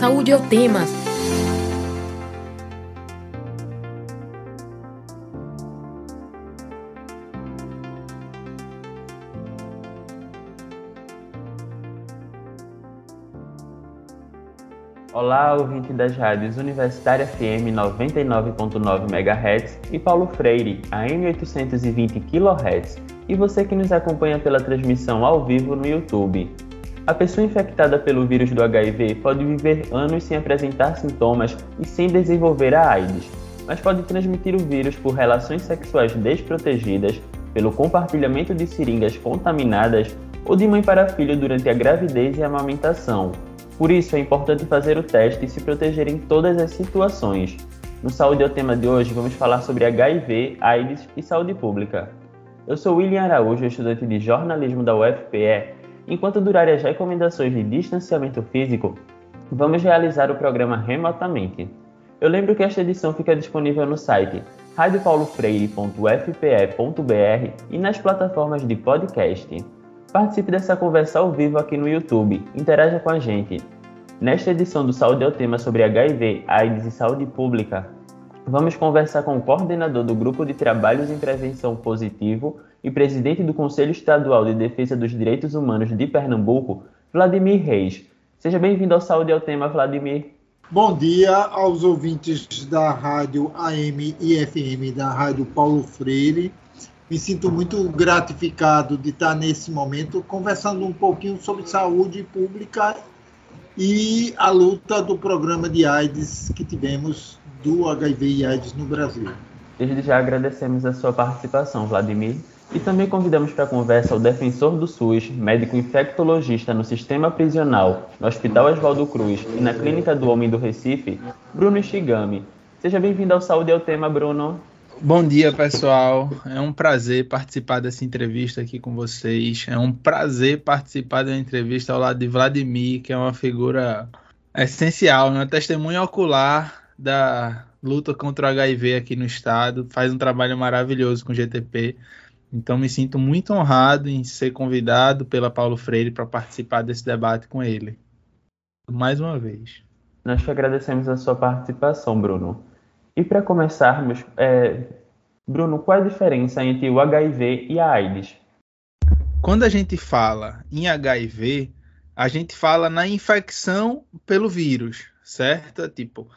Saúde é o tema. Olá, ouvinte das rádios Universitária FM 99.9 MHz e Paulo Freire, AM 820 kHz, e você que nos acompanha pela transmissão ao vivo no YouTube. A pessoa infectada pelo vírus do HIV pode viver anos sem apresentar sintomas e sem desenvolver a AIDS, mas pode transmitir o vírus por relações sexuais desprotegidas, pelo compartilhamento de seringas contaminadas ou de mãe para filho durante a gravidez e a amamentação. Por isso, é importante fazer o teste e se proteger em todas as situações. No Saúde é o tema de hoje, vamos falar sobre HIV, AIDS e saúde pública. Eu sou William Araújo, estudante de jornalismo da UFPE. Enquanto durarem as recomendações de distanciamento físico, vamos realizar o programa remotamente. Eu lembro que esta edição fica disponível no site radiopaulofreire.fpe.br e nas plataformas de podcast. Participe dessa conversa ao vivo aqui no YouTube. Interaja com a gente. Nesta edição do Saúde é o tema sobre HIV, AIDS e saúde pública, vamos conversar com o coordenador do Grupo de Trabalhos em Prevenção Positivo e presidente do Conselho Estadual de Defesa dos Direitos Humanos de Pernambuco, Vladimir Reis. Seja bem-vindo ao Saúde é o tema, Vladimir. Bom dia aos ouvintes da rádio AM e FM da Rádio Paulo Freire me sinto muito gratificado de estar nesse momento conversando um pouquinho sobre saúde pública e a luta do programa de AIDS que tivemos do HIV e AIDS no Brasil. Desde já agradecemos a sua participação, Vladimir, e também convidamos para a conversa o defensor do SUS, médico infectologista no sistema prisional, no Hospital Oswaldo Cruz e na Clínica do Homem do Recife, Bruno Ishigami. Seja bem-vindo ao Saúde ao Tema, Bruno. Bom dia, pessoal. É um prazer participar dessa entrevista aqui com vocês. É um prazer participar da entrevista ao lado de Vladimir, que é uma figura essencial, uma testemunha ocular da luta contra o HIV aqui no estado. Faz um trabalho maravilhoso com o GTP. Então, me sinto muito honrado em ser convidado pela Paulo Freire para participar desse debate com ele. Mais uma vez. Nós te agradecemos a sua participação, Bruno. E para começarmos, é, Bruno, qual a diferença entre o HIV e a AIDS? Quando a gente fala em HIV, a gente fala na infecção pelo vírus, certo? Tipo,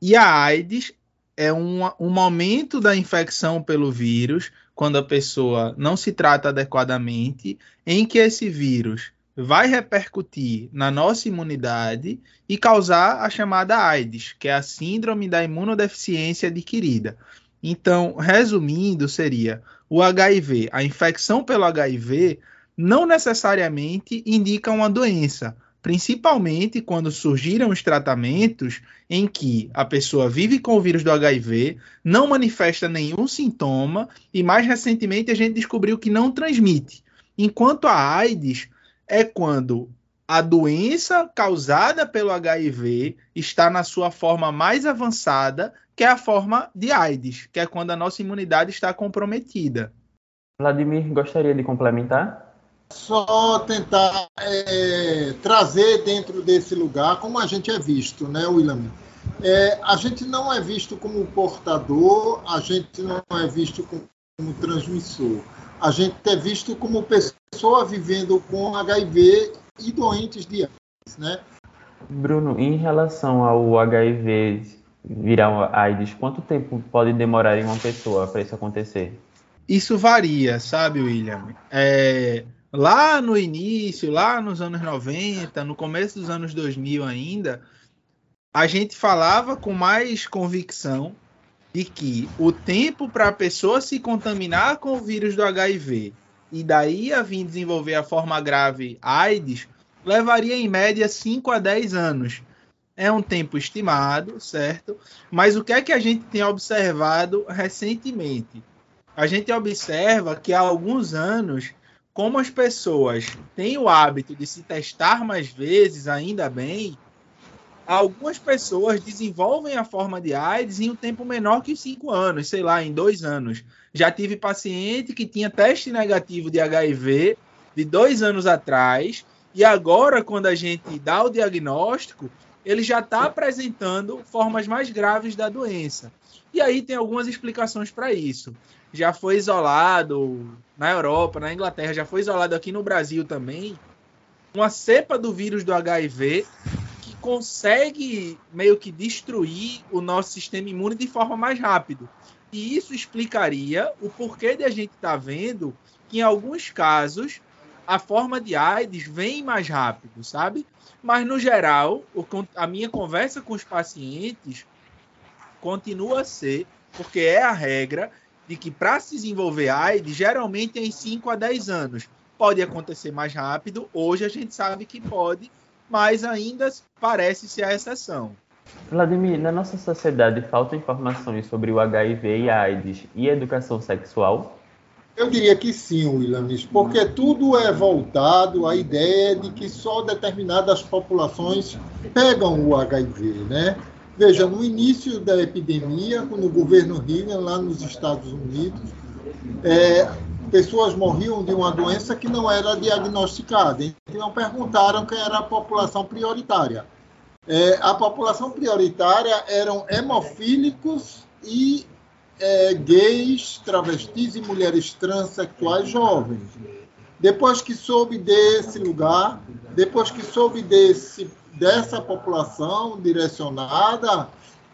e a AIDS é um, um momento da infecção pelo vírus, quando a pessoa não se trata adequadamente, em que esse vírus vai repercutir na nossa imunidade e causar a chamada AIDS, que é a síndrome da imunodeficiência adquirida. Então, resumindo, seria o HIV, a infecção pelo HIV não necessariamente indica uma doença, principalmente quando surgiram os tratamentos em que a pessoa vive com o vírus do HIV, não manifesta nenhum sintoma e mais recentemente a gente descobriu que não transmite. Enquanto a AIDS é quando a doença causada pelo HIV está na sua forma mais avançada, que é a forma de AIDS, que é quando a nossa imunidade está comprometida. Vladimir, gostaria de complementar? Só tentar é, trazer dentro desse lugar como a gente é visto, né, William? É, a gente não é visto como portador, a gente não é visto como, como transmissor a gente é visto como pessoa vivendo com HIV e doentes de AIDS, né? Bruno, em relação ao HIV virar AIDS, quanto tempo pode demorar em uma pessoa para isso acontecer? Isso varia, sabe, William? É, lá no início, lá nos anos 90, no começo dos anos 2000 ainda, a gente falava com mais convicção de que o tempo para a pessoa se contaminar com o vírus do HIV e daí a vir desenvolver a forma grave AIDS levaria em média 5 a 10 anos. É um tempo estimado, certo? Mas o que é que a gente tem observado recentemente? A gente observa que há alguns anos, como as pessoas têm o hábito de se testar mais vezes, ainda bem, algumas pessoas desenvolvem a forma de AIDS em um tempo menor que cinco anos, sei lá, em dois anos. Já tive paciente que tinha teste negativo de HIV de dois anos atrás, e agora, quando a gente dá o diagnóstico, ele já está apresentando formas mais graves da doença. E aí tem algumas explicações para isso. Já foi isolado na Europa, na Inglaterra, já foi isolado aqui no Brasil também, uma cepa do vírus do HIV que consegue meio que destruir o nosso sistema imune de forma mais rápida. E isso explicaria o porquê de a gente estar tá vendo que em alguns casos a forma de AIDS vem mais rápido, sabe? Mas no geral, a minha conversa com os pacientes continua a ser, porque é a regra de que para se desenvolver AIDS, geralmente é em 5 a 10 anos. Pode acontecer mais rápido, hoje a gente sabe que pode, mas ainda parece ser a exceção. Vladimir, na nossa sociedade faltam informações sobre o HIV e a AIDS e a educação sexual? Eu diria que sim, Williams, porque tudo é voltado à ideia de que só determinadas populações pegam o HIV, né? Veja, no início da epidemia, quando o governo Reagan, lá nos Estados Unidos, é, pessoas morriam de uma doença que não era diagnosticada. Então perguntaram quem era a população prioritária. É, a população prioritária eram hemofílicos e é, gays, travestis e mulheres transexuais jovens. Depois que soube desse lugar, depois que soube desse, dessa população direcionada,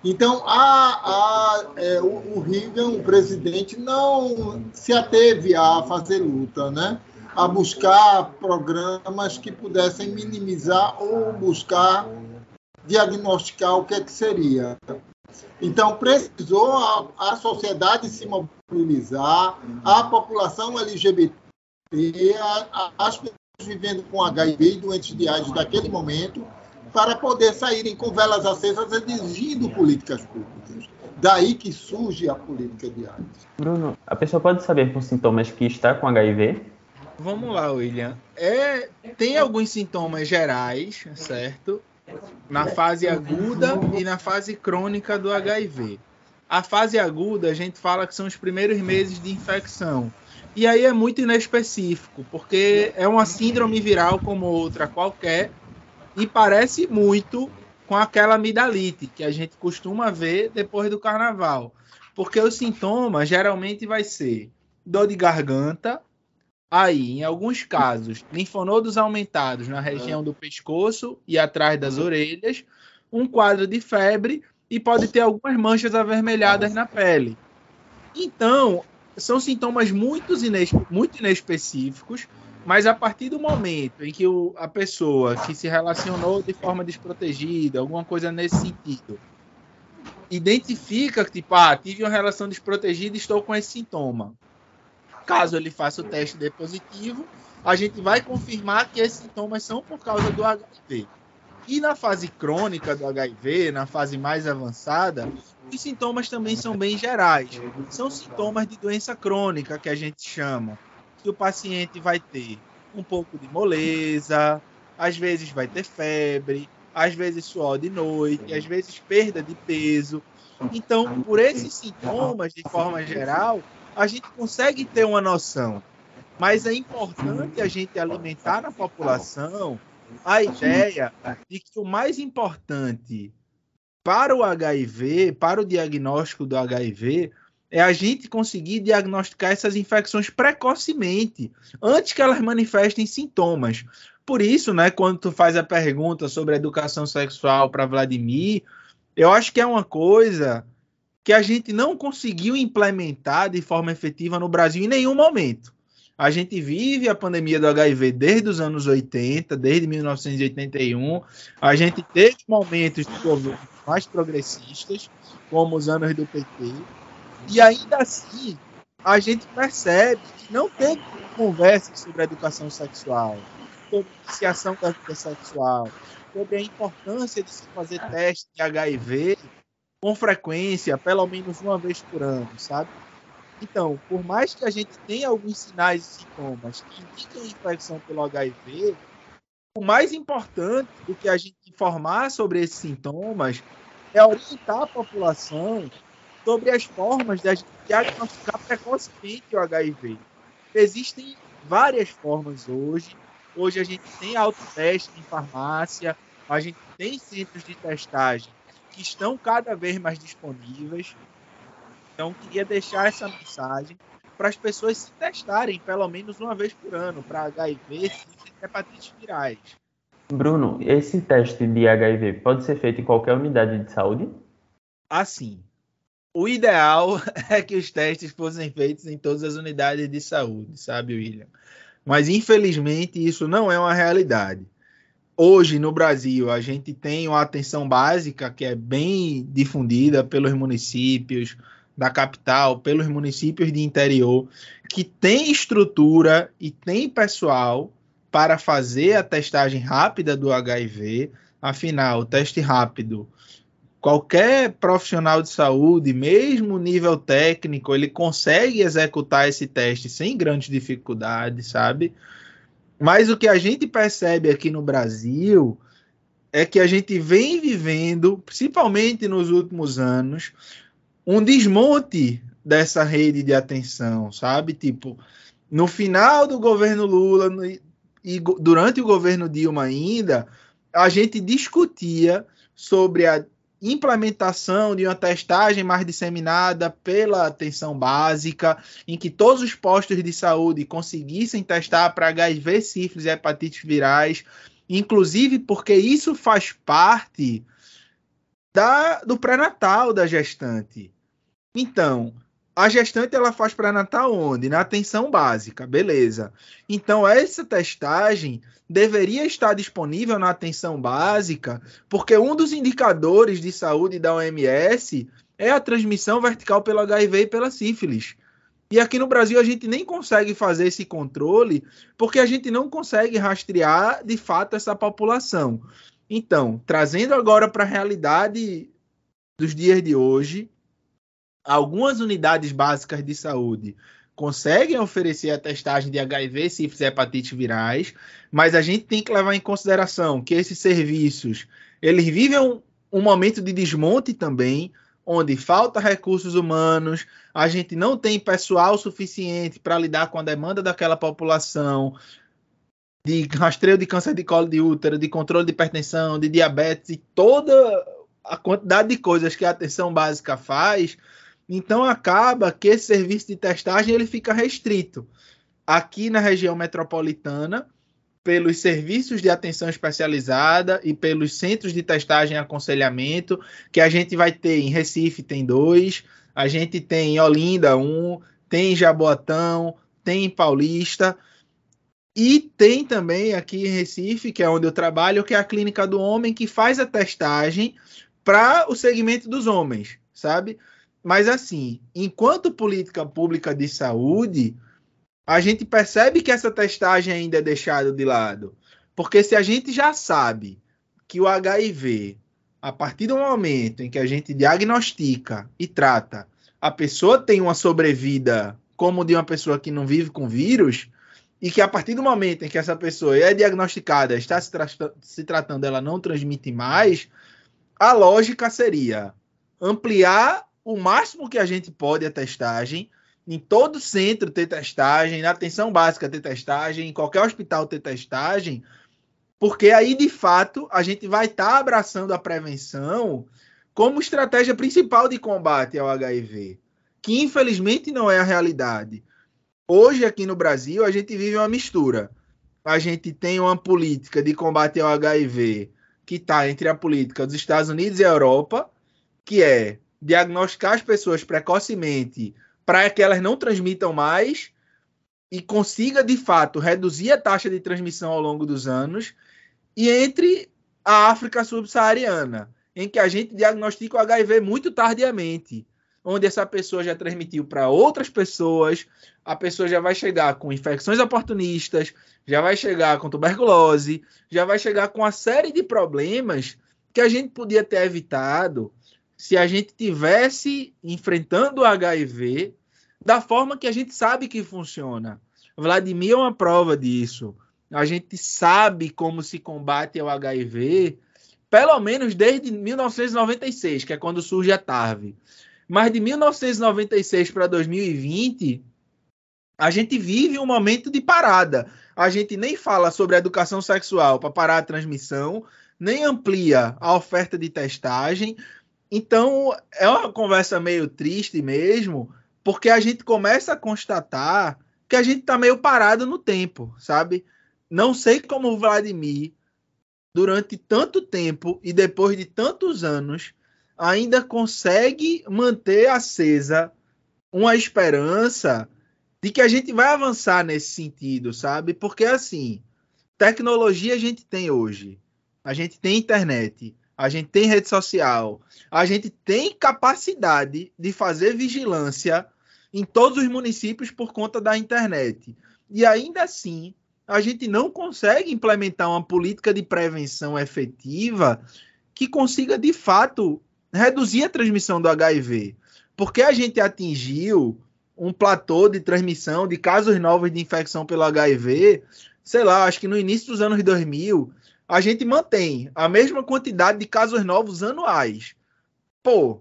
então a, a, é, o, o Reagan, o presidente, não se ateve a fazer luta, né? a buscar programas que pudessem minimizar ou buscar diagnosticar o que, é que seria. Então, precisou a, a sociedade se mobilizar, a população LGBT, a, a, as pessoas vivendo com HIV e doentes de AIDS daquele momento, para poder saírem com velas acesas exigindo políticas públicas. Daí que surge a política de AIDS. Bruno, a pessoa pode saber por sintomas que está com HIV? Vamos lá, William. É, tem alguns sintomas gerais, certo? na fase aguda e na fase crônica do HIV. A fase aguda, a gente fala que são os primeiros meses de infecção. E aí é muito inespecífico, porque é uma síndrome viral como outra qualquer e parece muito com aquela amidalite que a gente costuma ver depois do carnaval. Porque os sintomas geralmente vai ser dor de garganta, Aí, em alguns casos, linfonodos aumentados na região do pescoço e atrás das orelhas, um quadro de febre e pode ter algumas manchas avermelhadas na pele. Então, são sintomas muito, inespe muito inespecíficos, mas a partir do momento em que o, a pessoa que se relacionou de forma desprotegida, alguma coisa nesse sentido, identifica que, tipo, ah, tive uma relação desprotegida e estou com esse sintoma Caso ele faça o teste de positivo, a gente vai confirmar que esses sintomas são por causa do HIV. E na fase crônica do HIV, na fase mais avançada, os sintomas também são bem gerais. São sintomas de doença crônica que a gente chama. Que o paciente vai ter um pouco de moleza, às vezes vai ter febre, às vezes suor de noite, às vezes perda de peso. Então, por esses sintomas, de forma geral, a gente consegue ter uma noção. Mas é importante a gente alimentar na população a ideia de que o mais importante para o HIV, para o diagnóstico do HIV, é a gente conseguir diagnosticar essas infecções precocemente, antes que elas manifestem sintomas. Por isso, né, quando tu faz a pergunta sobre a educação sexual para Vladimir, eu acho que é uma coisa que a gente não conseguiu implementar de forma efetiva no Brasil em nenhum momento. A gente vive a pandemia do HIV desde os anos 80, desde 1981. A gente teve momentos de governo mais progressistas, como os anos do PT, e ainda assim a gente percebe que não tem conversa sobre educação sexual, sobre iniciação da vida sexual, sobre a importância de se fazer teste de HIV com frequência, pelo menos uma vez por ano, sabe? Então, por mais que a gente tenha alguns sinais e sintomas que indicam infecção pelo HIV, o mais importante do que a gente informar sobre esses sintomas é orientar a população sobre as formas de diagnosticar precocemente o HIV. Existem várias formas hoje. Hoje a gente tem autoteste em farmácia, A gente tem centros de testagem que estão cada vez mais disponíveis. Então, queria deixar essa mensagem para as pessoas se testarem pelo menos uma vez por ano para HIV e hepatites virais. Bruno, esse teste de HIV pode ser feito em qualquer unidade de saúde? Assim, o ideal é que os testes fossem feitos em todas as unidades de saúde, sabe, William? Mas infelizmente isso não é uma realidade. Hoje no Brasil a gente tem uma atenção básica que é bem difundida pelos municípios da capital, pelos municípios de interior, que tem estrutura e tem pessoal para fazer a testagem rápida do HIV. Afinal, o teste rápido qualquer profissional de saúde, mesmo nível técnico, ele consegue executar esse teste sem grandes dificuldades, sabe? Mas o que a gente percebe aqui no Brasil é que a gente vem vivendo, principalmente nos últimos anos, um desmonte dessa rede de atenção, sabe? Tipo, no final do governo Lula e durante o governo Dilma ainda, a gente discutia sobre a implementação de uma testagem mais disseminada pela atenção básica, em que todos os postos de saúde conseguissem testar para HIV, sífilis e hepatites virais, inclusive porque isso faz parte da, do pré-natal da gestante. Então, a gestante ela faz pré-natal onde? Na atenção básica, beleza. Então, essa testagem deveria estar disponível na atenção básica, porque um dos indicadores de saúde da OMS é a transmissão vertical pelo HIV e pela sífilis. E aqui no Brasil a gente nem consegue fazer esse controle, porque a gente não consegue rastrear de fato essa população. Então, trazendo agora para a realidade dos dias de hoje, algumas unidades básicas de saúde conseguem oferecer a testagem de HIV, sífilis e hepatite virais, mas a gente tem que levar em consideração que esses serviços eles vivem um, um momento de desmonte também, onde falta recursos humanos, a gente não tem pessoal suficiente para lidar com a demanda daquela população, de rastreio de câncer de colo de útero, de controle de hipertensão, de diabetes e toda a quantidade de coisas que a atenção básica faz, então acaba que esse serviço de testagem ele fica restrito. Aqui na região metropolitana pelos serviços de atenção especializada e pelos centros de testagem e aconselhamento que a gente vai ter em Recife tem dois, a gente tem em Olinda um, tem em Jaboatão, tem em Paulista. E tem também aqui em Recife, que é onde eu trabalho, que é a clínica do homem que faz a testagem para o segmento dos homens, sabe? Mas, assim, enquanto política pública de saúde, a gente percebe que essa testagem ainda é deixada de lado. Porque se a gente já sabe que o HIV, a partir do momento em que a gente diagnostica e trata, a pessoa tem uma sobrevida como de uma pessoa que não vive com vírus, e que a partir do momento em que essa pessoa é diagnosticada, está se, tra se tratando, ela não transmite mais, a lógica seria ampliar o máximo que a gente pode a testagem, em todo centro ter testagem, na atenção básica ter testagem, em qualquer hospital ter testagem, porque aí de fato a gente vai estar tá abraçando a prevenção como estratégia principal de combate ao HIV, que infelizmente não é a realidade. Hoje aqui no Brasil a gente vive uma mistura. A gente tem uma política de combate ao HIV que está entre a política dos Estados Unidos e a Europa, que é diagnosticar as pessoas precocemente para que elas não transmitam mais e consiga de fato reduzir a taxa de transmissão ao longo dos anos, e entre a África subsaariana, em que a gente diagnostica o HIV muito tardiamente, onde essa pessoa já transmitiu para outras pessoas, a pessoa já vai chegar com infecções oportunistas, já vai chegar com tuberculose, já vai chegar com uma série de problemas que a gente podia ter evitado se a gente tivesse enfrentando o HIV da forma que a gente sabe que funciona. Vladimir é uma prova disso. A gente sabe como se combate o HIV, pelo menos desde 1996, que é quando surge a TARV. Mas de 1996 para 2020, a gente vive um momento de parada. A gente nem fala sobre educação sexual para parar a transmissão, nem amplia a oferta de testagem. Então, é uma conversa meio triste mesmo, porque a gente começa a constatar que a gente está meio parado no tempo, sabe? Não sei como o Vladimir, durante tanto tempo e depois de tantos anos, ainda consegue manter acesa uma esperança de que a gente vai avançar nesse sentido, sabe? Porque assim, tecnologia a gente tem hoje. A gente tem internet, a gente tem rede social, a gente tem capacidade de fazer vigilância em todos os municípios por conta da internet. E ainda assim, a gente não consegue implementar uma política de prevenção efetiva que consiga de fato reduzir a transmissão do HIV. Porque a gente atingiu um platô de transmissão de casos novos de infecção pelo HIV, sei lá, acho que no início dos anos 2000, a gente mantém a mesma quantidade de casos novos anuais. Pô,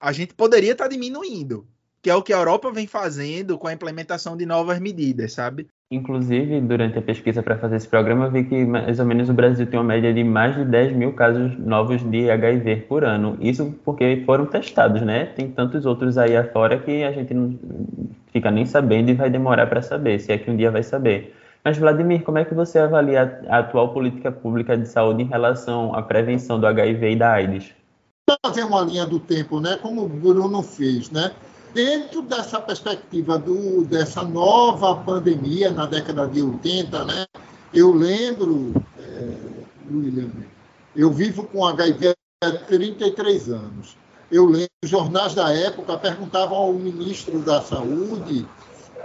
a gente poderia estar tá diminuindo, que é o que a Europa vem fazendo com a implementação de novas medidas, sabe? Inclusive, durante a pesquisa para fazer esse programa, vi que mais ou menos o Brasil tem uma média de mais de 10 mil casos novos de HIV por ano. Isso porque foram testados, né? Tem tantos outros aí afora que a gente não fica nem sabendo e vai demorar para saber, se é que um dia vai saber. Mas, Vladimir, como é que você avalia a atual política pública de saúde em relação à prevenção do HIV e da AIDS? Fazer uma linha do tempo, né? Como o Bruno fez, né? Dentro dessa perspectiva do, dessa nova pandemia na década de 80, né? Eu lembro, é, William, eu vivo com HIV há 33 anos. Eu lembro, os jornais da época perguntavam ao ministro da Saúde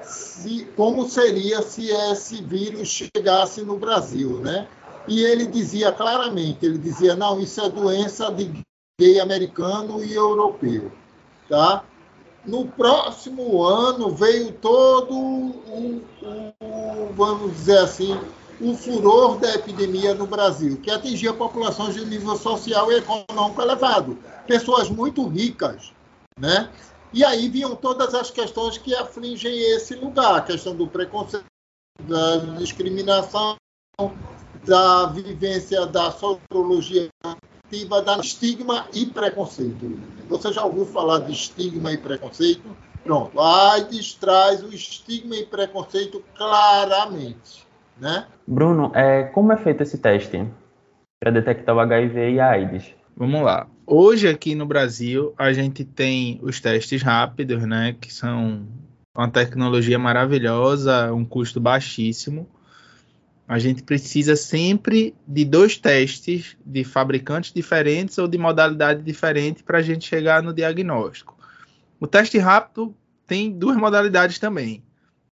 se, como seria se esse vírus chegasse no Brasil, né? E ele dizia claramente, ele dizia, não, isso é doença de gay americano e europeu, tá? No próximo ano veio todo o, o, vamos dizer assim, o furor da epidemia no Brasil, que atingia populações de nível social e econômico elevado, pessoas muito ricas, né? E aí vinham todas as questões que afligem esse lugar, a questão do preconceito, da discriminação, da vivência da sociologia ativa, da estigma e preconceito. Você já ouviu falar de estigma e preconceito? Pronto, a AIDS traz o estigma e preconceito claramente. Né? Bruno, é, como é feito esse teste para detectar o HIV e a AIDS? Vamos lá. Hoje aqui no Brasil a gente tem os testes rápidos, né, que são uma tecnologia maravilhosa, um custo baixíssimo. A gente precisa sempre de dois testes de fabricantes diferentes ou de modalidade diferente para a gente chegar no diagnóstico. O teste rápido tem duas modalidades também.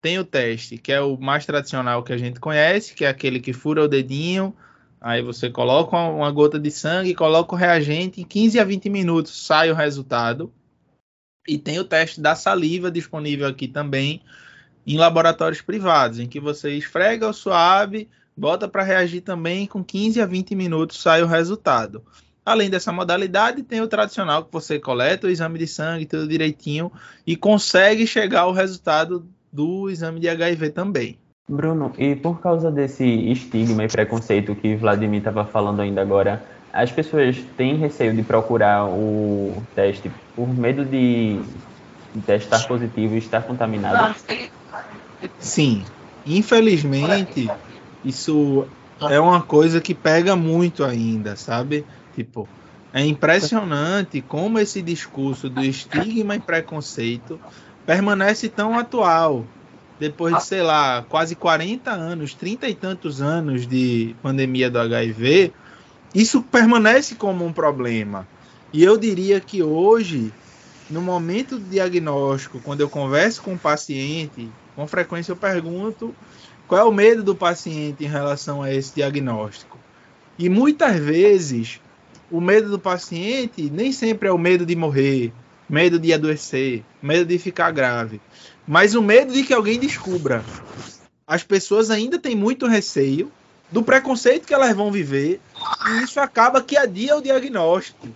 Tem o teste que é o mais tradicional que a gente conhece, que é aquele que fura o dedinho, Aí você coloca uma gota de sangue, coloca o reagente, em 15 a 20 minutos sai o resultado. E tem o teste da saliva disponível aqui também em laboratórios privados, em que você esfrega o suave, bota para reagir também, com 15 a 20 minutos sai o resultado. Além dessa modalidade, tem o tradicional que você coleta o exame de sangue, tudo direitinho, e consegue chegar ao resultado do exame de HIV também. Bruno, e por causa desse estigma e preconceito que Vladimir estava falando ainda agora, as pessoas têm receio de procurar o teste por medo de testar positivo e estar contaminado? Sim, infelizmente isso é uma coisa que pega muito ainda, sabe? Tipo, é impressionante como esse discurso do estigma e preconceito permanece tão atual depois de, sei lá, quase 40 anos, 30 e tantos anos de pandemia do HIV, isso permanece como um problema. E eu diria que hoje, no momento do diagnóstico, quando eu converso com o paciente, com frequência eu pergunto qual é o medo do paciente em relação a esse diagnóstico. E muitas vezes, o medo do paciente nem sempre é o medo de morrer, medo de adoecer, medo de ficar grave mas o medo de que alguém descubra. As pessoas ainda têm muito receio do preconceito que elas vão viver e isso acaba que adia o diagnóstico.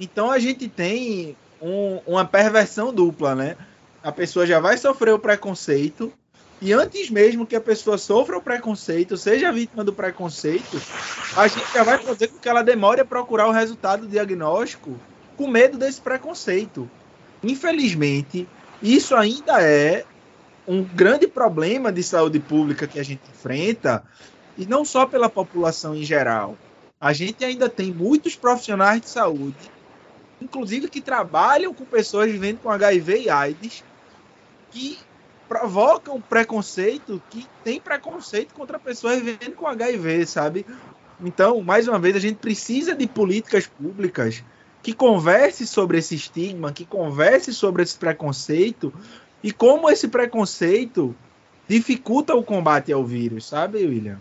Então a gente tem um, uma perversão dupla, né? A pessoa já vai sofrer o preconceito E antes mesmo que a pessoa sofra o preconceito, seja vítima do preconceito, a gente já vai fazer com que ela demore a procurar o resultado do diagnóstico com medo desse preconceito. Infelizmente, isso ainda é um grande problema de saúde pública que a gente enfrenta, e não só pela população em geral. A gente ainda tem muitos profissionais de saúde, inclusive que trabalham com pessoas vivendo com HIV e AIDS, que provocam preconceito, que tem preconceito contra pessoas vivendo com HIV, sabe? Então, mais uma vez, a gente precisa de políticas públicas que converse sobre esse estigma, que converse sobre esse preconceito e como esse preconceito dificulta o combate ao vírus, sabe, William?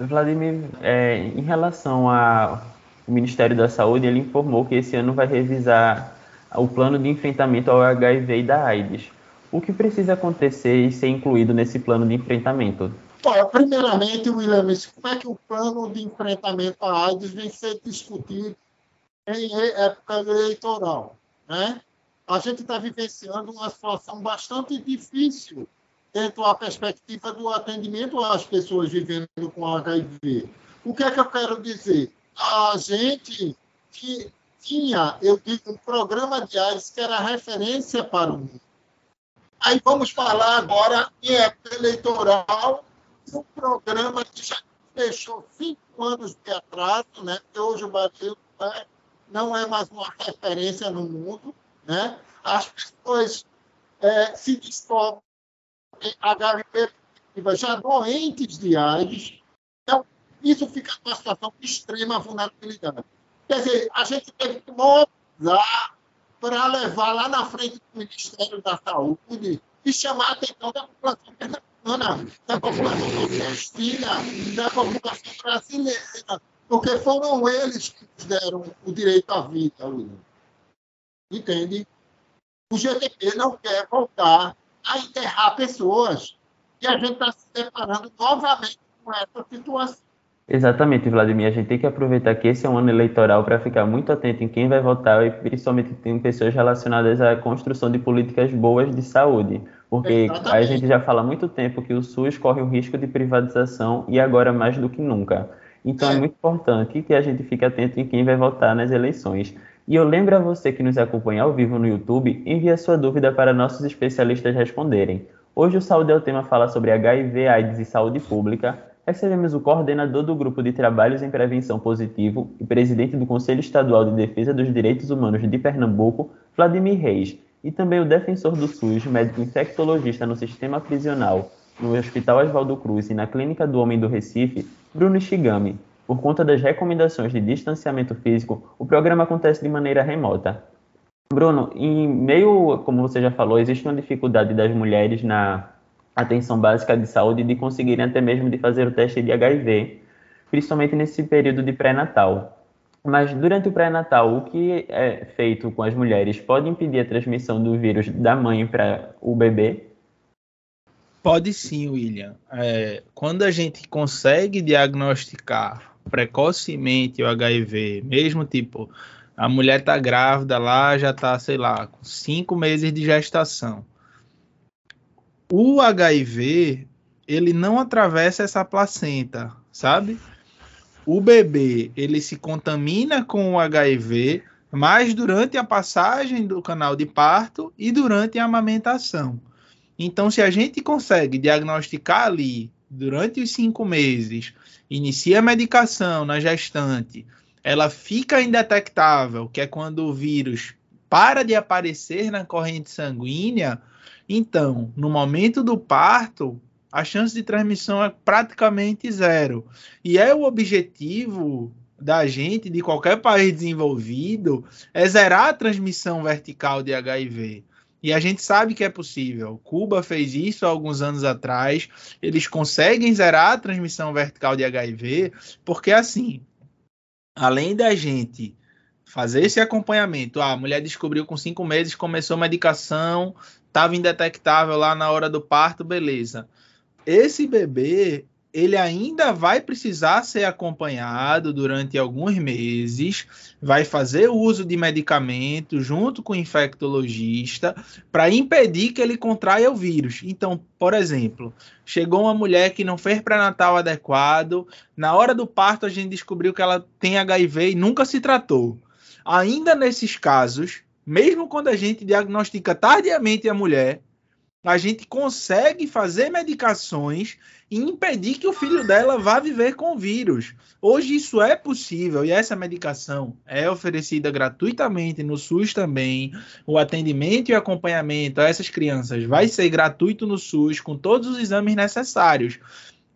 Vladimir, é, em relação ao Ministério da Saúde, ele informou que esse ano vai revisar o plano de enfrentamento ao HIV e da AIDS. O que precisa acontecer e ser incluído nesse plano de enfrentamento? Bom, primeiramente, William, como é que o plano de enfrentamento à AIDS vem ser discutido em época eleitoral? Né? A gente está vivenciando uma situação bastante difícil dentro da perspectiva do atendimento às pessoas vivendo com HIV. O que é que eu quero dizer? A gente que tinha, eu digo, um programa de AIDS que era referência para o mundo. Aí vamos falar agora em época eleitoral, um programa que já fechou cinco anos de atraso, né? porque hoje o Brasil não é mais uma referência no mundo. Né? As pessoas é, se descobrem HIV já doentes de AIDS. Então, isso fica numa situação de extrema vulnerabilidade. Quer dizer, a gente tem que mobilizar para levar lá na frente do Ministério da Saúde e chamar a atenção da população pernambucana, da população nordestina, da população brasileira, porque foram eles que nos deram o direito à vida, William. Entende? O GDP não quer voltar a enterrar pessoas. E a gente está se deparando novamente com essa situação. Exatamente, Vladimir. A gente tem que aproveitar que esse é um ano eleitoral para ficar muito atento em quem vai votar e principalmente tem pessoas relacionadas à construção de políticas boas de saúde. Porque Exatamente. a gente já fala há muito tempo que o SUS corre o risco de privatização e agora mais do que nunca. Então é, é muito importante que a gente fique atento em quem vai votar nas eleições. E eu lembro a você que nos acompanha ao vivo no YouTube, envie a sua dúvida para nossos especialistas responderem. Hoje o Saúde é o tema fala sobre HIV, AIDS e saúde pública. Recebemos o coordenador do Grupo de Trabalhos em Prevenção Positivo e presidente do Conselho Estadual de Defesa dos Direitos Humanos de Pernambuco, Vladimir Reis, e também o defensor do SUS, médico infectologista no sistema prisional, no Hospital Oswaldo Cruz e na Clínica do Homem do Recife, Bruno Shigami. Por conta das recomendações de distanciamento físico, o programa acontece de maneira remota. Bruno, em meio, como você já falou, existe uma dificuldade das mulheres na atenção básica de saúde de conseguirem até mesmo de fazer o teste de HIV, principalmente nesse período de pré-natal. Mas durante o pré-natal, o que é feito com as mulheres pode impedir a transmissão do vírus da mãe para o bebê? Pode sim, William. É, quando a gente consegue diagnosticar precocemente o HIV, mesmo tipo, a mulher tá grávida lá, já tá, sei lá, com cinco meses de gestação. O HIV, ele não atravessa essa placenta, sabe? O bebê, ele se contamina com o HIV, mas durante a passagem do canal de parto e durante a amamentação. Então, se a gente consegue diagnosticar ali durante os cinco meses inicia a medicação na gestante, ela fica indetectável, que é quando o vírus para de aparecer na corrente sanguínea, então, no momento do parto, a chance de transmissão é praticamente zero. E é o objetivo da gente, de qualquer país desenvolvido, é zerar a transmissão vertical de HIV. E a gente sabe que é possível. Cuba fez isso há alguns anos atrás. Eles conseguem zerar a transmissão vertical de HIV, porque assim, além da gente fazer esse acompanhamento, ah, a mulher descobriu com cinco meses, começou medicação, estava indetectável lá na hora do parto, beleza. Esse bebê, ele ainda vai precisar ser acompanhado durante alguns meses, vai fazer uso de medicamento junto com o infectologista para impedir que ele contraia o vírus. Então, por exemplo, chegou uma mulher que não fez pré-natal adequado, na hora do parto a gente descobriu que ela tem HIV e nunca se tratou. Ainda nesses casos, mesmo quando a gente diagnostica tardiamente a mulher, a gente consegue fazer medicações e impedir que o filho dela vá viver com vírus. Hoje isso é possível e essa medicação é oferecida gratuitamente no SUS também. O atendimento e acompanhamento a essas crianças vai ser gratuito no SUS com todos os exames necessários.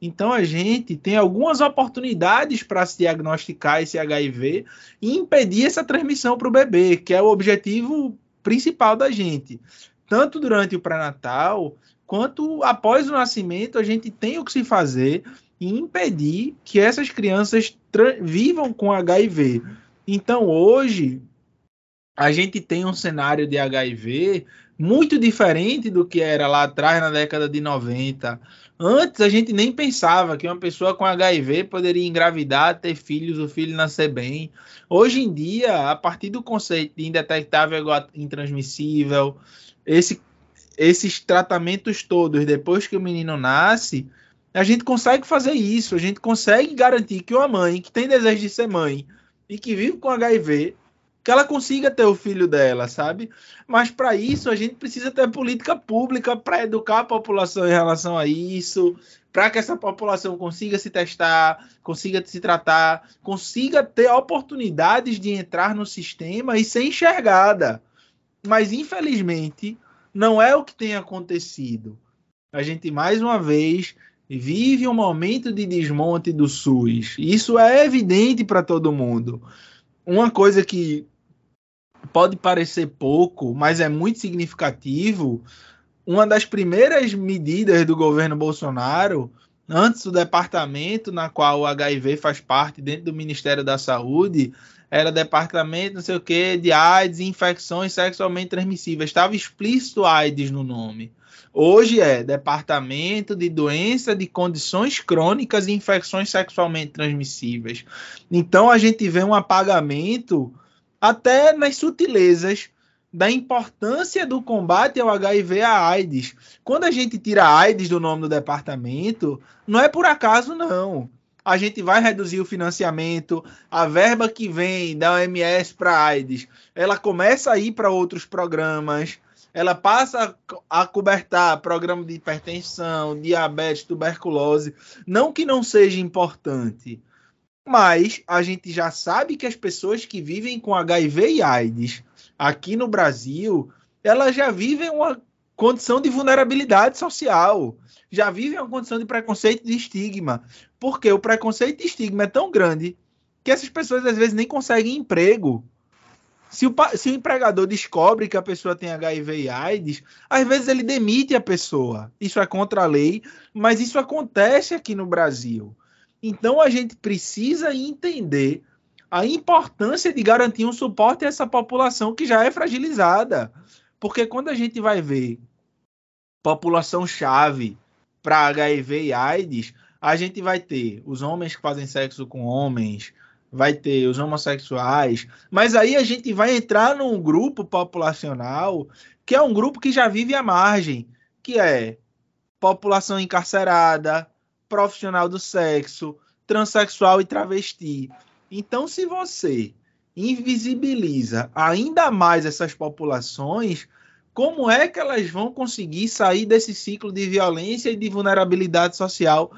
Então a gente tem algumas oportunidades para se diagnosticar esse HIV e impedir essa transmissão para o bebê, que é o objetivo principal da gente tanto durante o pré-natal quanto após o nascimento, a gente tem o que se fazer e impedir que essas crianças vivam com HIV. Então, hoje, a gente tem um cenário de HIV muito diferente do que era lá atrás, na década de 90. Antes, a gente nem pensava que uma pessoa com HIV poderia engravidar, ter filhos, o filho nascer bem. Hoje em dia, a partir do conceito de indetectável igual intransmissível, esse, esses tratamentos todos depois que o menino nasce, a gente consegue fazer isso, a gente consegue garantir que uma mãe que tem desejo de ser mãe e que vive com HIV, que ela consiga ter o filho dela, sabe? Mas para isso a gente precisa ter política pública para educar a população em relação a isso, para que essa população consiga se testar, consiga se tratar, consiga ter oportunidades de entrar no sistema e ser enxergada. Mas, infelizmente, não é o que tem acontecido. A gente, mais uma vez, vive um momento de desmonte do SUS. Isso é evidente para todo mundo. Uma coisa que pode parecer pouco, mas é muito significativo. Uma das primeiras medidas do governo Bolsonaro, antes do departamento na qual o HIV faz parte dentro do Ministério da Saúde, era departamento, não sei o que, de AIDS e infecções sexualmente transmissíveis. Estava explícito AIDS no nome. Hoje é departamento de doença de condições crônicas e infecções sexualmente transmissíveis. Então a gente vê um apagamento até nas sutilezas da importância do combate ao HIV a AIDS. Quando a gente tira AIDS do nome do departamento, não é por acaso não a gente vai reduzir o financiamento, a verba que vem da OMS para AIDS, ela começa a ir para outros programas, ela passa a cobertar programa de hipertensão, diabetes, tuberculose, não que não seja importante, mas a gente já sabe que as pessoas que vivem com HIV e AIDS aqui no Brasil, elas já vivem uma condição de vulnerabilidade social já vivem uma condição de preconceito e de estigma. Porque o preconceito e estigma é tão grande que essas pessoas às vezes nem conseguem emprego. Se o, se o empregador descobre que a pessoa tem HIV e AIDS, às vezes ele demite a pessoa. Isso é contra a lei, mas isso acontece aqui no Brasil. Então a gente precisa entender a importância de garantir um suporte a essa população que já é fragilizada. Porque quando a gente vai ver população-chave para HIV e AIDS, a gente vai ter os homens que fazem sexo com homens, vai ter os homossexuais, mas aí a gente vai entrar num grupo populacional que é um grupo que já vive à margem, que é população encarcerada, profissional do sexo, transexual e travesti. Então, se você invisibiliza ainda mais essas populações, como é que elas vão conseguir sair desse ciclo de violência e de vulnerabilidade social?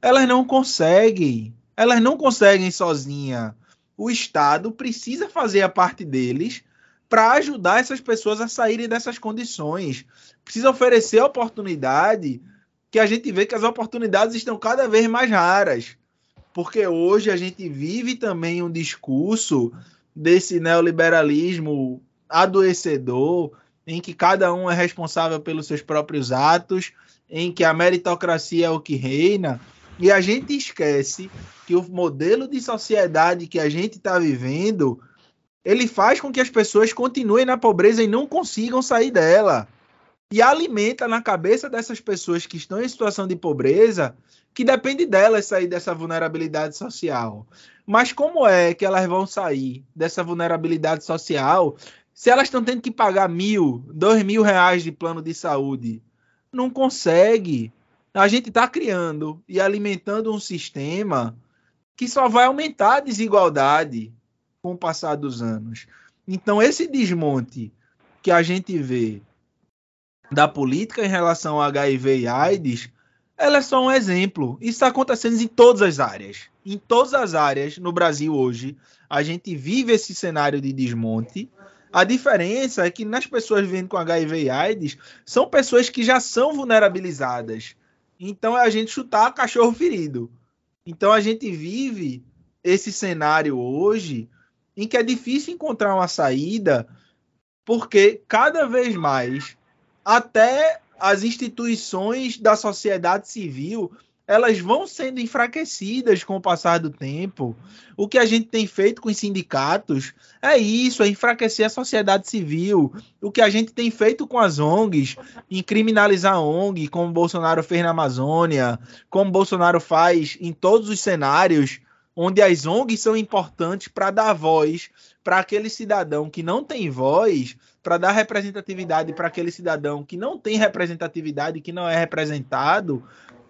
Elas não conseguem. Elas não conseguem sozinha. O Estado precisa fazer a parte deles para ajudar essas pessoas a saírem dessas condições. Precisa oferecer oportunidade, que a gente vê que as oportunidades estão cada vez mais raras. Porque hoje a gente vive também um discurso desse neoliberalismo adoecedor, em que cada um é responsável pelos seus próprios atos, em que a meritocracia é o que reina, e a gente esquece que o modelo de sociedade que a gente está vivendo ele faz com que as pessoas continuem na pobreza e não consigam sair dela. E alimenta na cabeça dessas pessoas que estão em situação de pobreza que depende delas sair dessa vulnerabilidade social. Mas como é que elas vão sair dessa vulnerabilidade social se elas estão tendo que pagar mil, dois mil reais de plano de saúde? Não consegue. A gente está criando e alimentando um sistema que só vai aumentar a desigualdade com o passar dos anos. Então, esse desmonte que a gente vê da política em relação ao HIV e AIDS ela é só um exemplo. Isso está acontecendo em todas as áreas. Em todas as áreas no Brasil hoje, a gente vive esse cenário de desmonte. A diferença é que nas pessoas vivendo com HIV e AIDS, são pessoas que já são vulnerabilizadas. Então é a gente chutar cachorro ferido. Então a gente vive esse cenário hoje em que é difícil encontrar uma saída, porque cada vez mais, até as instituições da sociedade civil elas vão sendo enfraquecidas com o passar do tempo. O que a gente tem feito com os sindicatos é isso, é enfraquecer a sociedade civil. O que a gente tem feito com as ONGs, em criminalizar a ONG, como Bolsonaro fez na Amazônia, como Bolsonaro faz em todos os cenários, onde as ONGs são importantes para dar voz para aquele cidadão que não tem voz, para dar representatividade para aquele cidadão que não tem representatividade, que não é representado,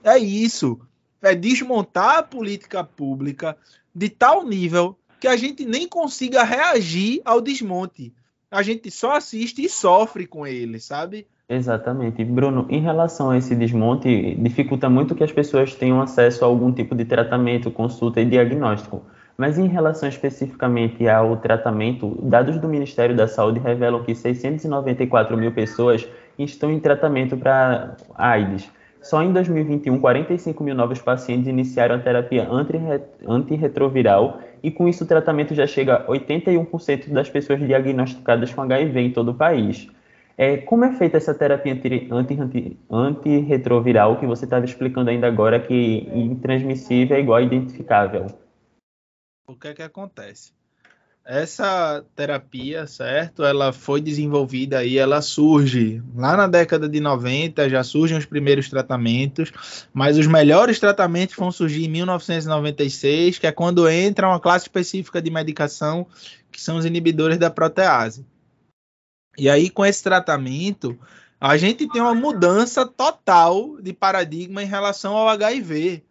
é isso. É desmontar a política pública de tal nível que a gente nem consiga reagir ao desmonte. A gente só assiste e sofre com ele, sabe? Exatamente. Bruno, em relação a esse desmonte, dificulta muito que as pessoas tenham acesso a algum tipo de tratamento, consulta e diagnóstico. Mas em relação especificamente ao tratamento, dados do Ministério da Saúde revelam que 694 mil pessoas estão em tratamento para AIDS. Só em 2021, 45 mil novos pacientes iniciaram a terapia antirretroviral e com isso o tratamento já chega a 81% das pessoas diagnosticadas com HIV em todo o país. É, como é feita essa terapia antirretroviral que você estava explicando ainda agora que intransmissível é igual a identificável? O que é que acontece? Essa terapia, certo? Ela foi desenvolvida e ela surge lá na década de 90, já surgem os primeiros tratamentos, mas os melhores tratamentos vão surgir em 1996, que é quando entra uma classe específica de medicação, que são os inibidores da protease. E aí, com esse tratamento, a gente tem uma mudança total de paradigma em relação ao HIV.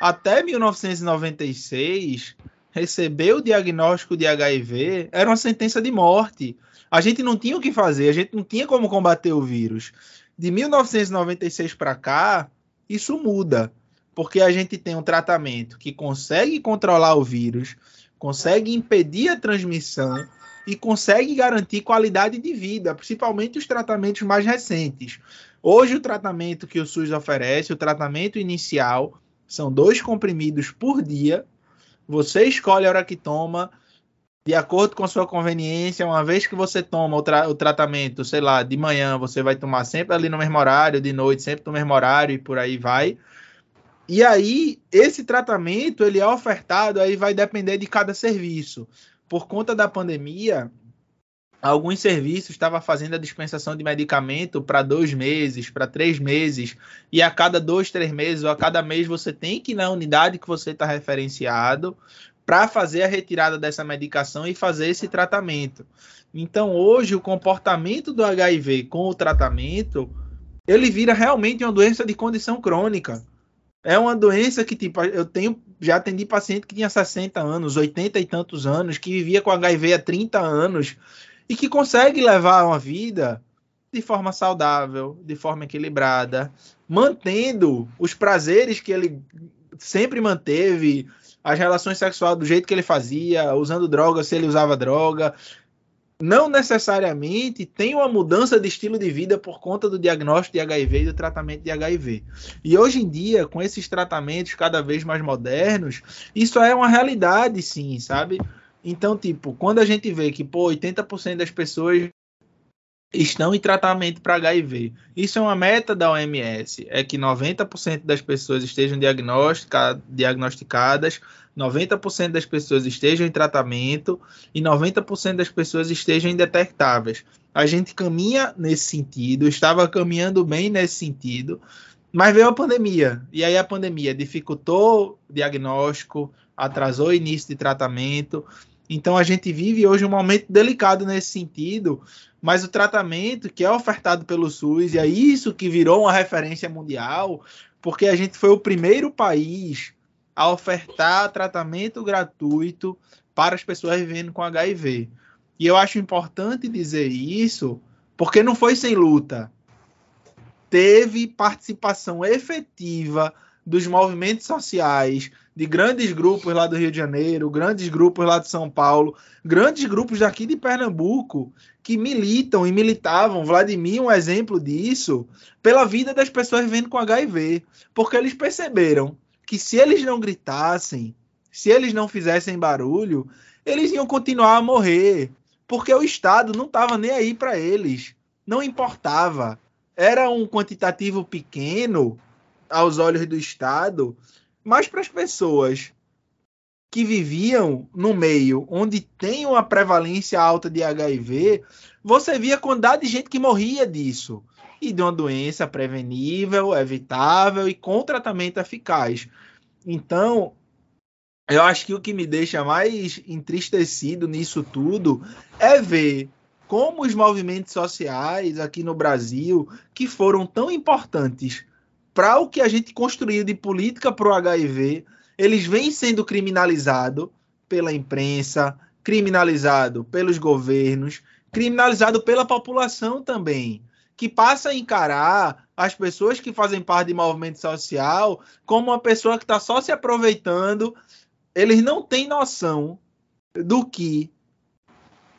Até 1996, receber o diagnóstico de HIV era uma sentença de morte. A gente não tinha o que fazer, a gente não tinha como combater o vírus. De 1996 para cá, isso muda, porque a gente tem um tratamento que consegue controlar o vírus, consegue impedir a transmissão e consegue garantir qualidade de vida, principalmente os tratamentos mais recentes. Hoje, o tratamento que o SUS oferece, o tratamento inicial, são dois comprimidos por dia você escolhe a hora que toma, de acordo com sua conveniência. Uma vez que você toma o, tra o, tratamento, sei lá, de manhã, você vai tomar sempre ali no mesmo horário, de noite, sempre no mesmo horário e por aí vai. E aí, esse tratamento, ele é ofertado, aí vai depender de cada serviço. Por conta da pandemia, alguns serviços estavam fazendo a dispensação de medicamento para dois meses, para três meses, e a cada dois, três meses ou a cada mês você tem que ir na unidade que você está referenciado para fazer a retirada dessa medicação e fazer esse tratamento. Então, hoje, o comportamento do HIV com o tratamento, ele vira realmente uma doença de condição crônica. É uma doença que, tipo, eu tenho, já atendi paciente que tinha 60 anos, 80 e tantos anos, que vivia com HIV há 30 anos, e que consegue levar uma vida de forma saudável, de forma equilibrada, mantendo os prazeres que ele sempre manteve, as relações sexuais do jeito que ele fazia, usando droga se ele usava droga. Não necessariamente tem uma mudança de estilo de vida por conta do diagnóstico de HIV e do tratamento de HIV. E hoje em dia, com esses tratamentos cada vez mais modernos, isso é uma realidade, sim, sabe? Então, tipo, quando a gente vê que, pô, 80% das pessoas estão em tratamento para HIV. Isso é uma meta da OMS, é que 90% das pessoas estejam diagnosticadas, 90% das pessoas estejam em tratamento e 90% das pessoas estejam indetectáveis. a gente caminha nesse sentido, estava caminhando bem nesse sentido, mas veio a pandemia. E aí a pandemia dificultou o diagnóstico, atrasou o início de tratamento. Então a gente vive hoje um momento delicado nesse sentido, mas o tratamento que é ofertado pelo SUS, e é isso que virou uma referência mundial, porque a gente foi o primeiro país a ofertar tratamento gratuito para as pessoas vivendo com HIV. E eu acho importante dizer isso, porque não foi sem luta. Teve participação efetiva dos movimentos sociais, de grandes grupos lá do Rio de Janeiro, grandes grupos lá de São Paulo, grandes grupos daqui de Pernambuco que militam e militavam, Vladimir um exemplo disso, pela vida das pessoas vivendo com HIV, porque eles perceberam que se eles não gritassem, se eles não fizessem barulho, eles iam continuar a morrer, porque o Estado não estava nem aí para eles, não importava. Era um quantitativo pequeno aos olhos do Estado, mas para as pessoas que viviam no meio onde tem uma prevalência alta de HIV, você via quantidade de gente que morria disso. E de uma doença prevenível, evitável e com tratamento eficaz. Então, eu acho que o que me deixa mais entristecido nisso tudo é ver como os movimentos sociais aqui no Brasil, que foram tão importantes para o que a gente construiu de política para o HIV, eles vêm sendo criminalizados pela imprensa, criminalizado pelos governos, criminalizado pela população também, que passa a encarar as pessoas que fazem parte de movimento social como uma pessoa que está só se aproveitando. Eles não têm noção do que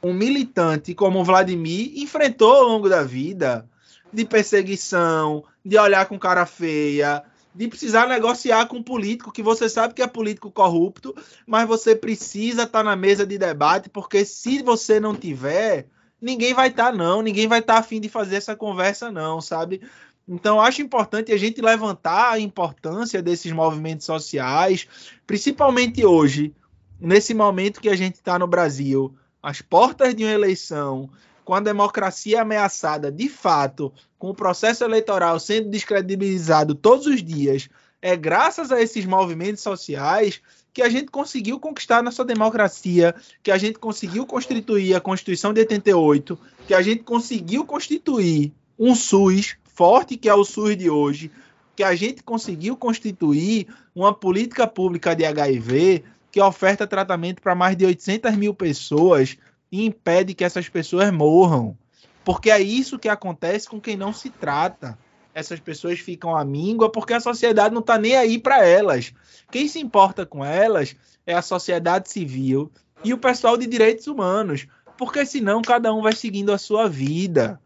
um militante como Vladimir enfrentou ao longo da vida de perseguição, de olhar com cara feia, de precisar negociar com um político que você sabe que é político corrupto, mas você precisa estar tá na mesa de debate, porque se você não tiver, ninguém vai estar, tá, não, ninguém vai estar tá afim de fazer essa conversa, não, sabe? Então, acho importante a gente levantar a importância desses movimentos sociais, principalmente hoje, nesse momento que a gente está no Brasil, às portas de uma eleição, com a democracia ameaçada de fato, com o processo eleitoral sendo descredibilizado todos os dias, é graças a esses movimentos sociais que a gente conseguiu conquistar nossa democracia, que a gente conseguiu constituir a Constituição de 88, que a gente conseguiu constituir um SUS forte, que é o SUS de hoje, que a gente conseguiu constituir uma política pública de HIV que oferta tratamento para mais de 800 mil pessoas e impede que essas pessoas morram. Porque é isso que acontece com quem não se trata. Essas pessoas ficam à míngua porque a sociedade não está nem aí para elas. Quem se importa com elas é a sociedade civil e o pessoal de direitos humanos. Porque senão cada um vai seguindo a sua vida.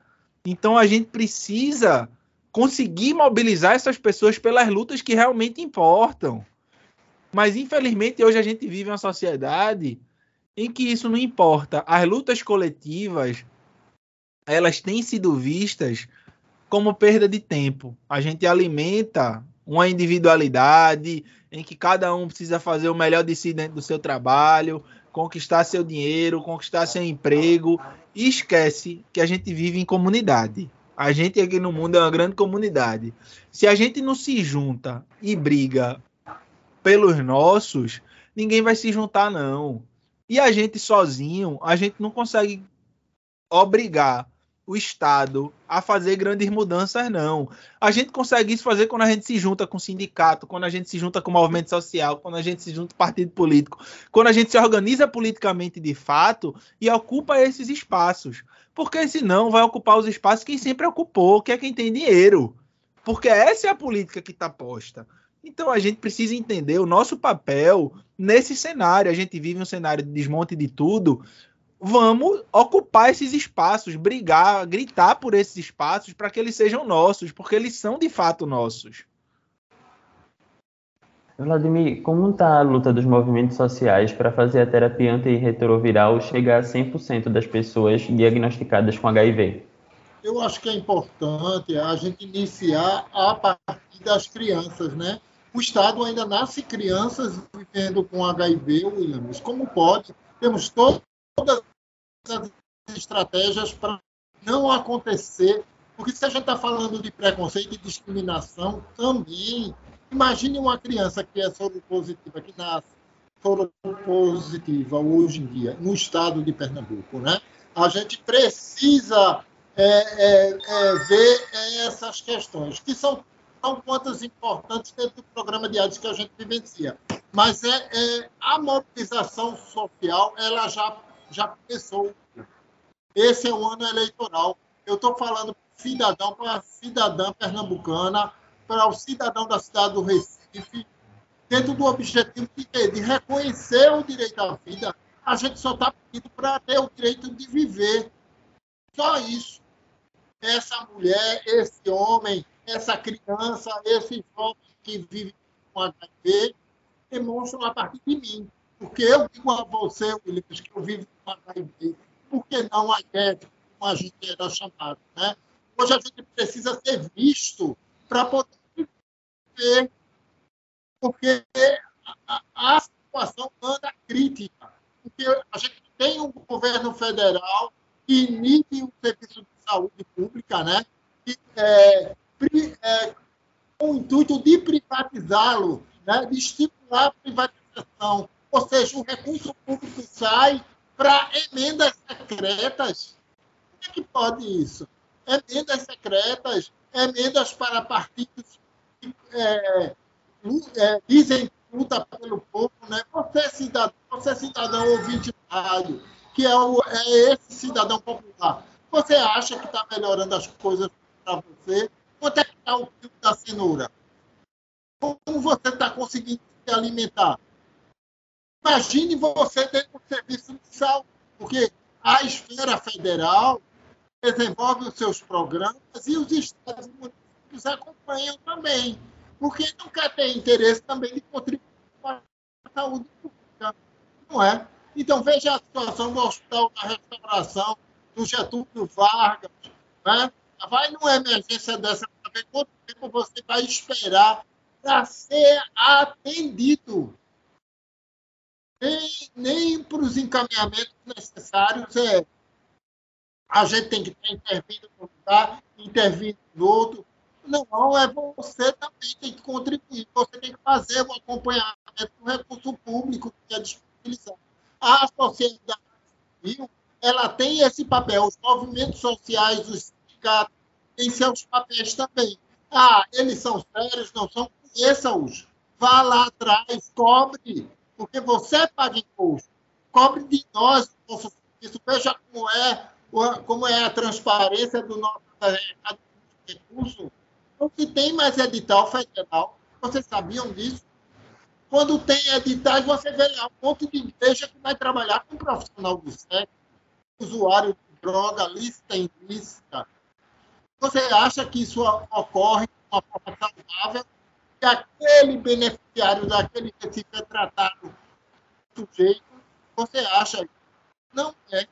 Então a gente precisa conseguir mobilizar essas pessoas pelas lutas que realmente importam. Mas infelizmente hoje a gente vive uma sociedade em que isso não importa. As lutas coletivas, elas têm sido vistas como perda de tempo. A gente alimenta uma individualidade em que cada um precisa fazer o melhor de si dentro do seu trabalho, conquistar seu dinheiro, conquistar seu emprego e esquece que a gente vive em comunidade. A gente aqui no mundo é uma grande comunidade. Se a gente não se junta e briga pelos nossos, ninguém vai se juntar não. E a gente sozinho, a gente não consegue obrigar o Estado a fazer grandes mudanças, não. A gente consegue isso fazer quando a gente se junta com sindicato, quando a gente se junta com movimento social, quando a gente se junta com partido político, quando a gente se organiza politicamente de fato e ocupa esses espaços. Porque senão vai ocupar os espaços quem sempre ocupou, que é quem tem dinheiro. Porque essa é a política que está posta. Então a gente precisa entender o nosso papel nesse cenário. A gente vive um cenário de desmonte de tudo. Vamos ocupar esses espaços, brigar, gritar por esses espaços para que eles sejam nossos, porque eles são de fato nossos. Vladimir, como está a luta dos movimentos sociais para fazer a terapia antirretroviral chegar a 100% das pessoas diagnosticadas com HIV? Eu acho que é importante a gente iniciar a partir das crianças, né? O Estado ainda nasce crianças vivendo com HIV, Williams. Como pode? Temos todas as estratégias para não acontecer, porque se a gente está falando de preconceito e discriminação também, imagine uma criança que é soropositiva, que nasce soropositiva hoje em dia, no estado de Pernambuco, né? A gente precisa é, é, é, ver essas questões, que são tão quantas importantes dentro do programa de AIDS que a gente vivencia. Mas é, é, a mobilização social, ela já, já começou. Esse é o ano eleitoral. Eu estou falando cidadão para cidadã pernambucana, para o cidadão da cidade do Recife, dentro do objetivo de, de reconhecer o direito à vida. A gente só está pedindo para ter o direito de viver. Só isso essa mulher, esse homem, essa criança, esse jovem que vive com HIV, demonstram a partir de mim. Porque eu digo a você, Williams, que eu vivo com HIV. Por que não a gente, como a gente era chamado? Né? Hoje a gente precisa ser visto para poder viver. Porque a, a situação anda crítica. Porque a gente tem um governo federal que inibe o serviço de saúde pública, né? E, é, é, com o intuito de privatizá-lo, né? de estimular a privatização. Ou seja, o recurso público sai para emendas secretas. Como é que pode isso? Emendas secretas, emendas para partidos que é, é, dizem luta pelo povo, né? Você é cidadão, você é cidadão ouvinte rádio, que é, o, é esse cidadão popular. Você acha que está melhorando as coisas para você? Está o quilo da cenoura? Como você está conseguindo se alimentar? Imagine você dentro do serviço de saúde, porque a esfera federal desenvolve os seus programas e os estados e municípios acompanham também, porque quer ter interesse também de contribuir para a saúde pública, não é? Então, veja a situação do Hospital da Restauração, do Getúlio Vargas. Né? Vai numa emergência dessa ver quanto tempo você vai esperar para ser atendido. Nem, nem para os encaminhamentos necessários é. A gente tem que estar intervindo no lugar, intervindo no outro. Não, é você também tem que contribuir. Você tem que fazer o acompanhamento do recurso público que é disponibilizado. A sociedade civil ela tem esse papel. Os movimentos sociais, os sindicatos, têm seus papéis também. Ah, eles são sérios, não são? Conheça-os. Vá lá atrás, cobre, porque você paga imposto. Cobre de nós o nosso serviço. Veja como é, como é a transparência do nosso recurso. Não se tem mais edital federal. Vocês sabiam disso? Quando tem editais, você vê lá um monte de igreja que vai trabalhar com um profissional do sexo usuário de droga lícita e ilícita, você acha que isso ocorre de uma forma saudável? Que aquele beneficiário daquele recife é tratado sujeito? Você acha? Não é.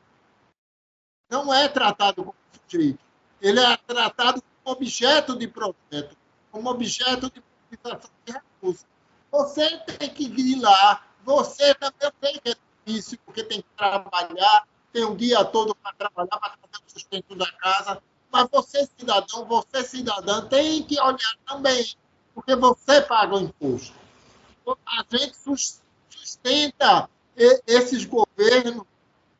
Não é tratado como sujeito. Ele é tratado como objeto de projeto, como objeto de utilização de recursos. Você tem que ir lá, você também tem que é porque tem que trabalhar, tem um dia todo para trabalhar, para fazer o sustento da casa. Mas você, cidadão, você, cidadã, tem que olhar também, porque você paga o imposto. A gente sustenta esses governos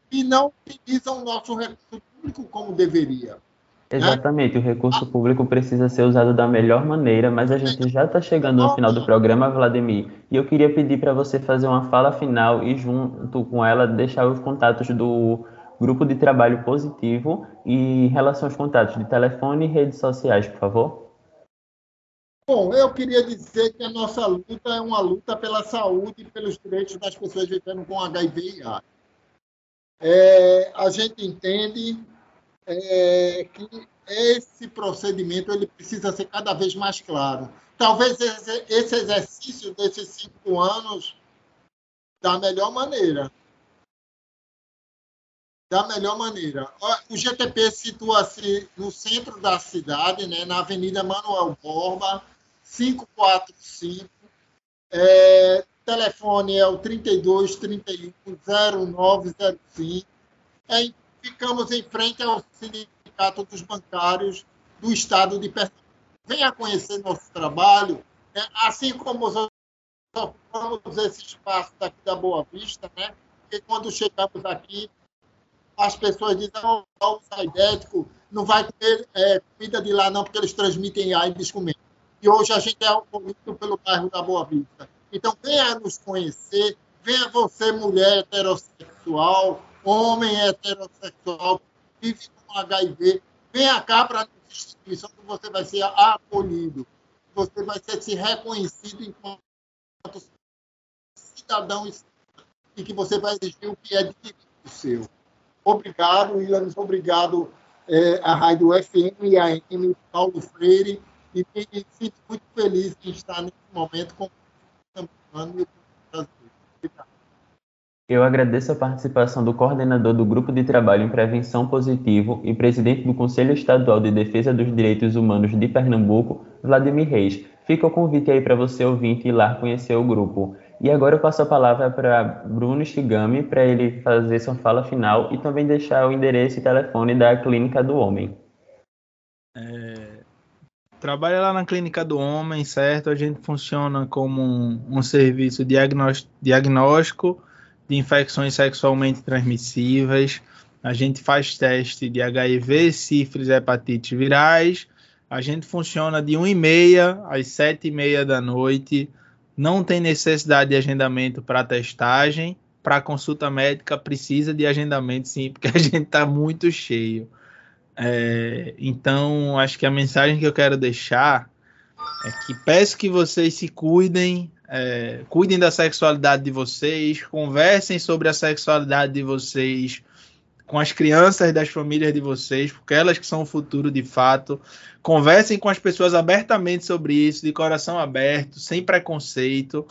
que não utilizam o nosso recurso público como deveria. Exatamente, né? o recurso público precisa ser usado da melhor maneira, mas a gente já está chegando no final do programa, Vladimir, e eu queria pedir para você fazer uma fala final e, junto com ela, deixar os contatos do grupo de trabalho positivo e em relação aos contatos de telefone e redes sociais, por favor. Bom, eu queria dizer que a nossa luta é uma luta pela saúde e pelos direitos das pessoas vivendo com HIV e AIDS. É, a gente entende é, que esse procedimento ele precisa ser cada vez mais claro. Talvez esse, exercício desses cinco anos da melhor maneira. Da melhor maneira. O GTP situa-se no centro da cidade, né, na Avenida Manuel Borba, 545. É, telefone é o 32 31 0905. É ficamos em frente ao Sindicato dos Bancários do Estado de Pernambuco. Venha conhecer nosso trabalho, né? assim como nós ocupamos esse espaço daqui da Boa Vista, né? porque quando chegamos aqui, as pessoas dizem, não, o idético não vai comer é, comida de lá não, porque eles transmitem AIDS comendo. E hoje a gente é acolhido pelo bairro da Boa Vista. Então, venha nos conhecer, venha você, mulher heterossexual, homem heterossexual, vive com HIV, venha cá para a instituição que você vai ser acolhido. Você vai ser se reconhecido enquanto cidadão e que você vai exigir o que é direito seu. Obrigado, Ilanes, obrigado é, a Rádio FM e a M. Paulo Freire, e me sinto muito feliz de estar nesse momento com. Eu agradeço a participação do coordenador do Grupo de Trabalho em Prevenção Positivo e presidente do Conselho Estadual de Defesa dos Direitos Humanos de Pernambuco, Vladimir Reis. Fica o convite aí para você ouvinte ir lá conhecer o grupo. E agora eu passo a palavra para Bruno Shigami para ele fazer sua fala final e também deixar o endereço e telefone da Clínica do Homem. É, trabalha lá na Clínica do Homem, certo? A gente funciona como um, um serviço diagnóstico de infecções sexualmente transmissíveis. A gente faz teste de HIV, sífilis, hepatite virais. A gente funciona de 1h30 às 7h30 da noite não tem necessidade de agendamento para testagem, para consulta médica precisa de agendamento sim, porque a gente está muito cheio. É, então, acho que a mensagem que eu quero deixar é que peço que vocês se cuidem, é, cuidem da sexualidade de vocês, conversem sobre a sexualidade de vocês com as crianças das famílias de vocês, porque elas que são o futuro de fato. Conversem com as pessoas abertamente sobre isso, de coração aberto, sem preconceito,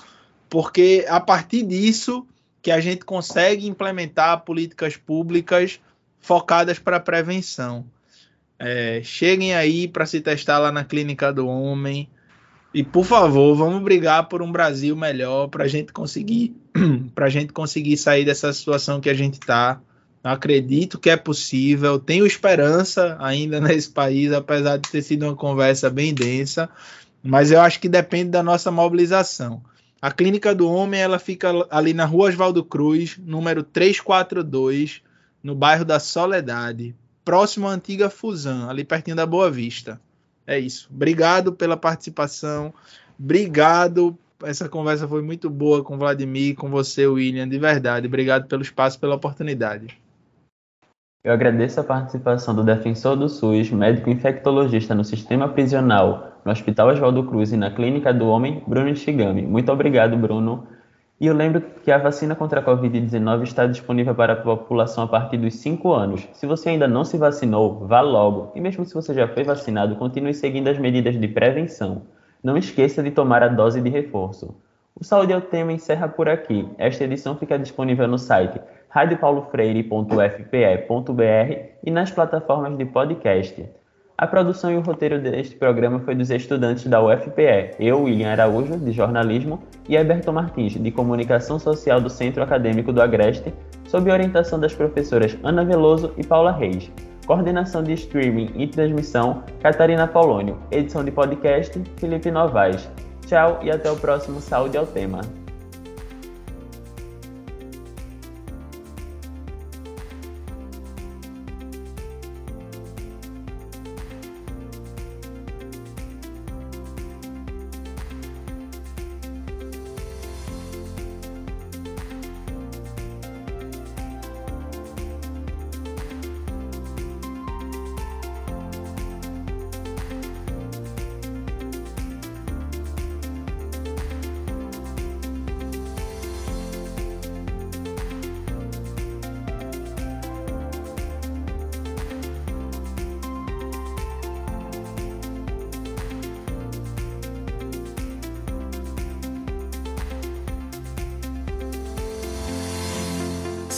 porque a partir disso que a gente consegue implementar políticas públicas focadas para a prevenção. É, cheguem aí para se testar lá na Clínica do Homem. E por favor, vamos brigar por um Brasil melhor para a gente conseguir, para gente conseguir sair dessa situação que a gente está acredito que é possível, tenho esperança ainda nesse país, apesar de ter sido uma conversa bem densa, mas eu acho que depende da nossa mobilização. A Clínica do Homem ela fica ali na Rua Oswaldo Cruz, número 342, no bairro da Soledade, próximo à antiga Fusão, ali pertinho da Boa Vista. É isso. Obrigado pela participação. Obrigado. Essa conversa foi muito boa com o Vladimir, com você, William, de verdade. Obrigado pelo espaço, pela oportunidade. Eu agradeço a participação do defensor do SUS, médico infectologista no sistema prisional, no Hospital Oswaldo Cruz e na Clínica do Homem, Bruno Shigami. Muito obrigado, Bruno. E eu lembro que a vacina contra a Covid-19 está disponível para a população a partir dos 5 anos. Se você ainda não se vacinou, vá logo. E mesmo se você já foi vacinado, continue seguindo as medidas de prevenção. Não esqueça de tomar a dose de reforço. O Saúde é o Tema encerra por aqui. Esta edição fica disponível no site radiopaulofreire.fpe.br e nas plataformas de podcast. A produção e o roteiro deste programa foi dos estudantes da UFPE, eu, William Araújo, de jornalismo, e Alberto Martins, de comunicação social do Centro Acadêmico do Agreste, sob orientação das professoras Ana Veloso e Paula Reis. Coordenação de streaming e transmissão, Catarina Paulônio. Edição de podcast, Felipe Novaes. Tchau e até o próximo Saúde ao Tema.